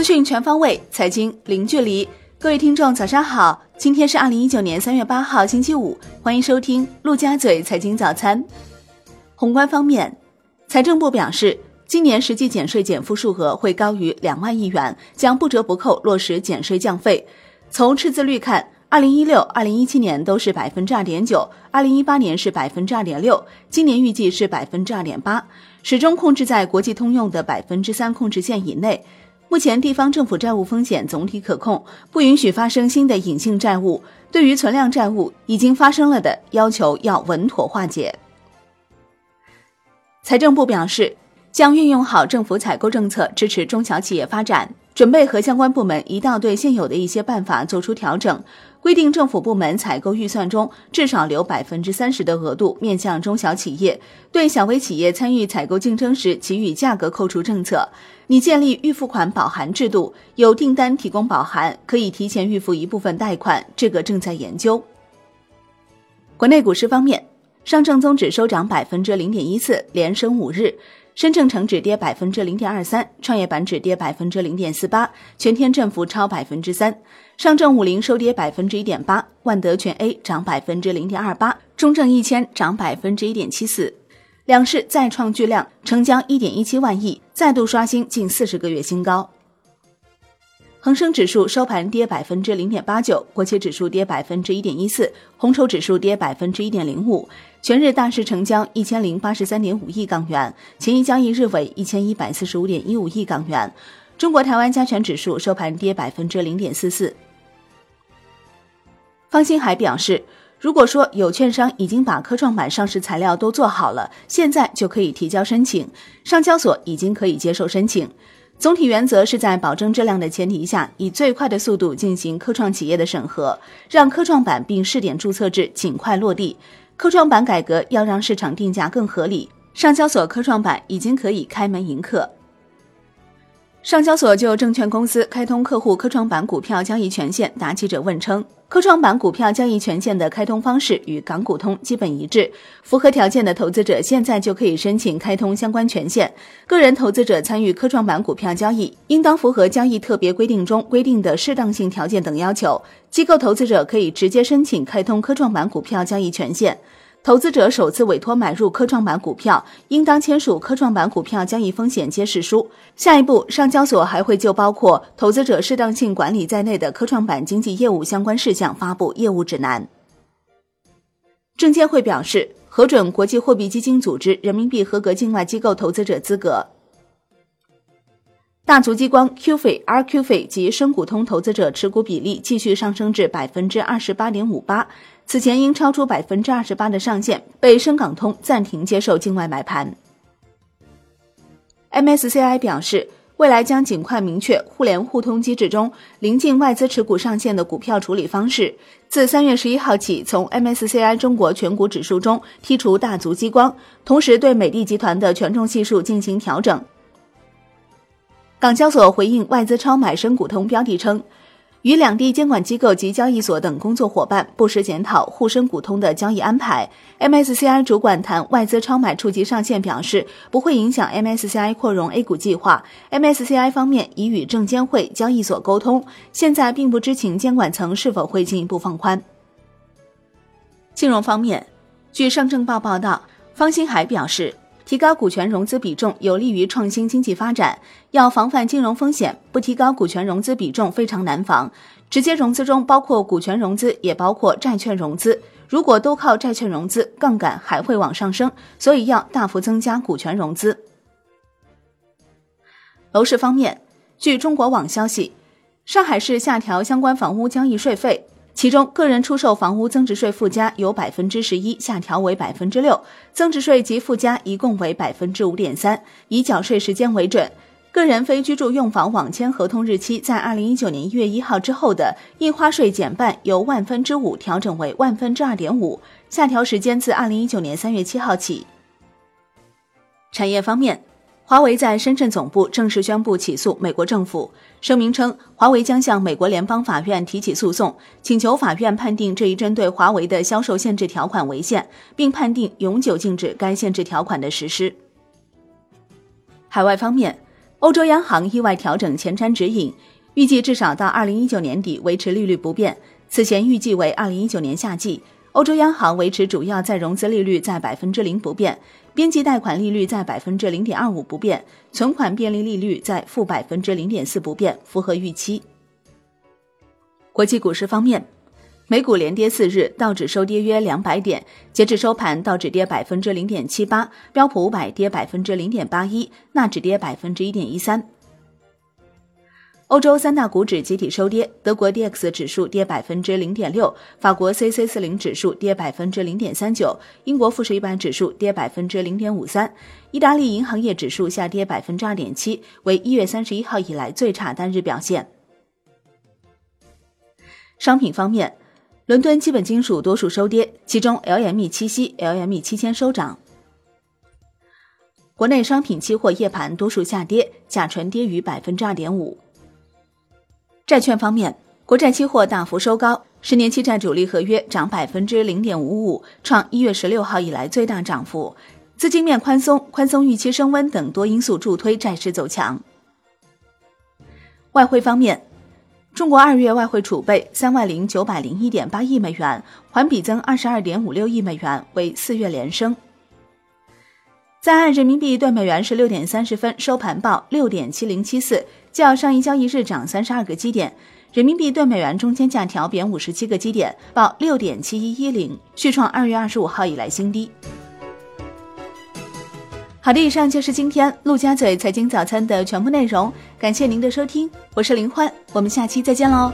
资讯全方位，财经零距离。各位听众，早上好！今天是二零一九年三月八号，星期五，欢迎收听陆家嘴财经早餐。宏观方面，财政部表示，今年实际减税减负数额会高于两万亿元，将不折不扣落实减税降费。从赤字率看，二零一六、二零一七年都是百分之二点九，二零一八年是百分之二点六，今年预计是百分之二点八，始终控制在国际通用的百分之三控制线以内。目前地方政府债务风险总体可控，不允许发生新的隐性债务。对于存量债务已经发生了的，要求要稳妥化解。财政部表示，将运用好政府采购政策，支持中小企业发展。准备和相关部门一道对现有的一些办法做出调整，规定政府部门采购预算中至少留百分之三十的额度面向中小企业，对小微企业参与采购竞争时给予价格扣除政策。拟建立预付款保函制度，有订单提供保函，可以提前预付一部分贷款，这个正在研究。国内股市方面，上证综指收涨百分之零点一四，连升五日。深证成指跌百分之零点二三，创业板指跌百分之零点四八，全天振幅超百分之三。上证五零收跌百分之一点八，万德全 A 涨百分之零点二八，中证一千涨百分之一点七四。两市再创巨量，成交一点一七万亿，再度刷新近四十个月新高。恒生指数收盘跌百分之零点八九，国企指数跌百分之一点一四，红筹指数跌百分之一点零五。全日大市成交一千零八十三点五亿港元，前一交易日为一千一百四十五点一五亿港元。中国台湾加权指数收盘跌百分之零点四四。方星海表示，如果说有券商已经把科创板上市材料都做好了，现在就可以提交申请，上交所已经可以接受申请。总体原则是在保证质量的前提下，以最快的速度进行科创企业的审核，让科创板并试点注册制尽快落地。科创板改革要让市场定价更合理，上交所科创板已经可以开门迎客。上交所就证券公司开通客户科创板股票交易权限答记者问称。科创板股票交易权限的开通方式与港股通基本一致，符合条件的投资者现在就可以申请开通相关权限。个人投资者参与科创板股票交易，应当符合交易特别规定中规定的适当性条件等要求。机构投资者可以直接申请开通科创板股票交易权限。投资者首次委托买入科创板股票，应当签署科创板股票交易风险揭示书。下一步，上交所还会就包括投资者适当性管理在内的科创板经纪业务相关事项发布业务指南。证监会表示，核准国际货币基金组织人民币合格境外机构投资者资格。大族激光 Q 费、RQ 费及深股通投资者持股比例继续上升至百分之二十八点五八。此前因超出百分之二十八的上限，被深港通暂停接受境外买盘。MSCI 表示，未来将尽快明确互联互通机制中临近外资持股上限的股票处理方式。自三月十一号起，从 MSCI 中国全股指数中剔除大族激光，同时对美的集团的权重系数进行调整。港交所回应外资超买深股通标的称，与两地监管机构及交易所等工作伙伴不时检讨沪深股通的交易安排。MSCI 主管谈外资超买触及上限表示，不会影响 MSCI 扩容 A 股计划。MSCI 方面已与证监会、交易所沟通，现在并不知情监管层是否会进一步放宽。金融方面，据上证报报道，方星海表示。提高股权融资比重有利于创新经济发展。要防范金融风险，不提高股权融资比重非常难防。直接融资中包括股权融资，也包括债券融资。如果都靠债券融资，杠杆还会往上升，所以要大幅增加股权融资。楼市方面，据中国网消息，上海市下调相关房屋交易税费。其中，个人出售房屋增值税附加由百分之十一下调为百分之六，增值税及附加一共为百分之五点三，以缴税时间为准。个人非居住用房网签合同日期在二零一九年一月一号之后的，印花税减半由万分之五调整为万分之二点五，下调时间自二零一九年三月七号起。产业方面。华为在深圳总部正式宣布起诉美国政府。声明称，华为将向美国联邦法院提起诉讼，请求法院判定这一针对华为的销售限制条款违宪，并判定永久禁止该限制条款的实施。海外方面，欧洲央行意外调整前瞻指引，预计至少到二零一九年底维持利率不变。此前预计为二零一九年夏季。欧洲央行维持主要再融资利率在百分之零不变，边际贷款利率在百分之零点二五不变，存款便利利率在负百分之零点四不变，符合预期。国际股市方面，美股连跌四日，道指收跌约两百点，截至收盘，道指跌百分之零点七八，标普五百跌百分之零点八一，纳指跌百分之一点一三。欧洲三大股指集体收跌，德国 D X 指数跌百分之零点六，法国 C C 四零指数跌百分之零点三九，英国富时一百指数跌百分之零点五三，意大利银行业指数下跌百分之二点七，为一月三十一号以来最差单日表现。商品方面，伦敦基本金属多数收跌，其中 L M E 七锡、L M E 七千收涨。国内商品期货夜盘多数下跌，甲醇跌逾百分之二点五。债券方面，国债期货大幅收高，十年期债主力合约涨百分之零点五五，创一月十六号以来最大涨幅。资金面宽松、宽松预期升温等多因素助推债市走强。外汇方面，中国二月外汇储备三万零九百零一点八亿美元，环比增二十二点五六亿美元，为四月连升。在岸人民币兑美元十六点三十分收盘报六点七零七四，较上一交易日涨三十二个基点。人民币兑美元中间价调贬五十七个基点，报六点七一一零，续创二月二十五号以来新低。好的，以上就是今天陆家嘴财经早餐的全部内容，感谢您的收听，我是林欢，我们下期再见喽。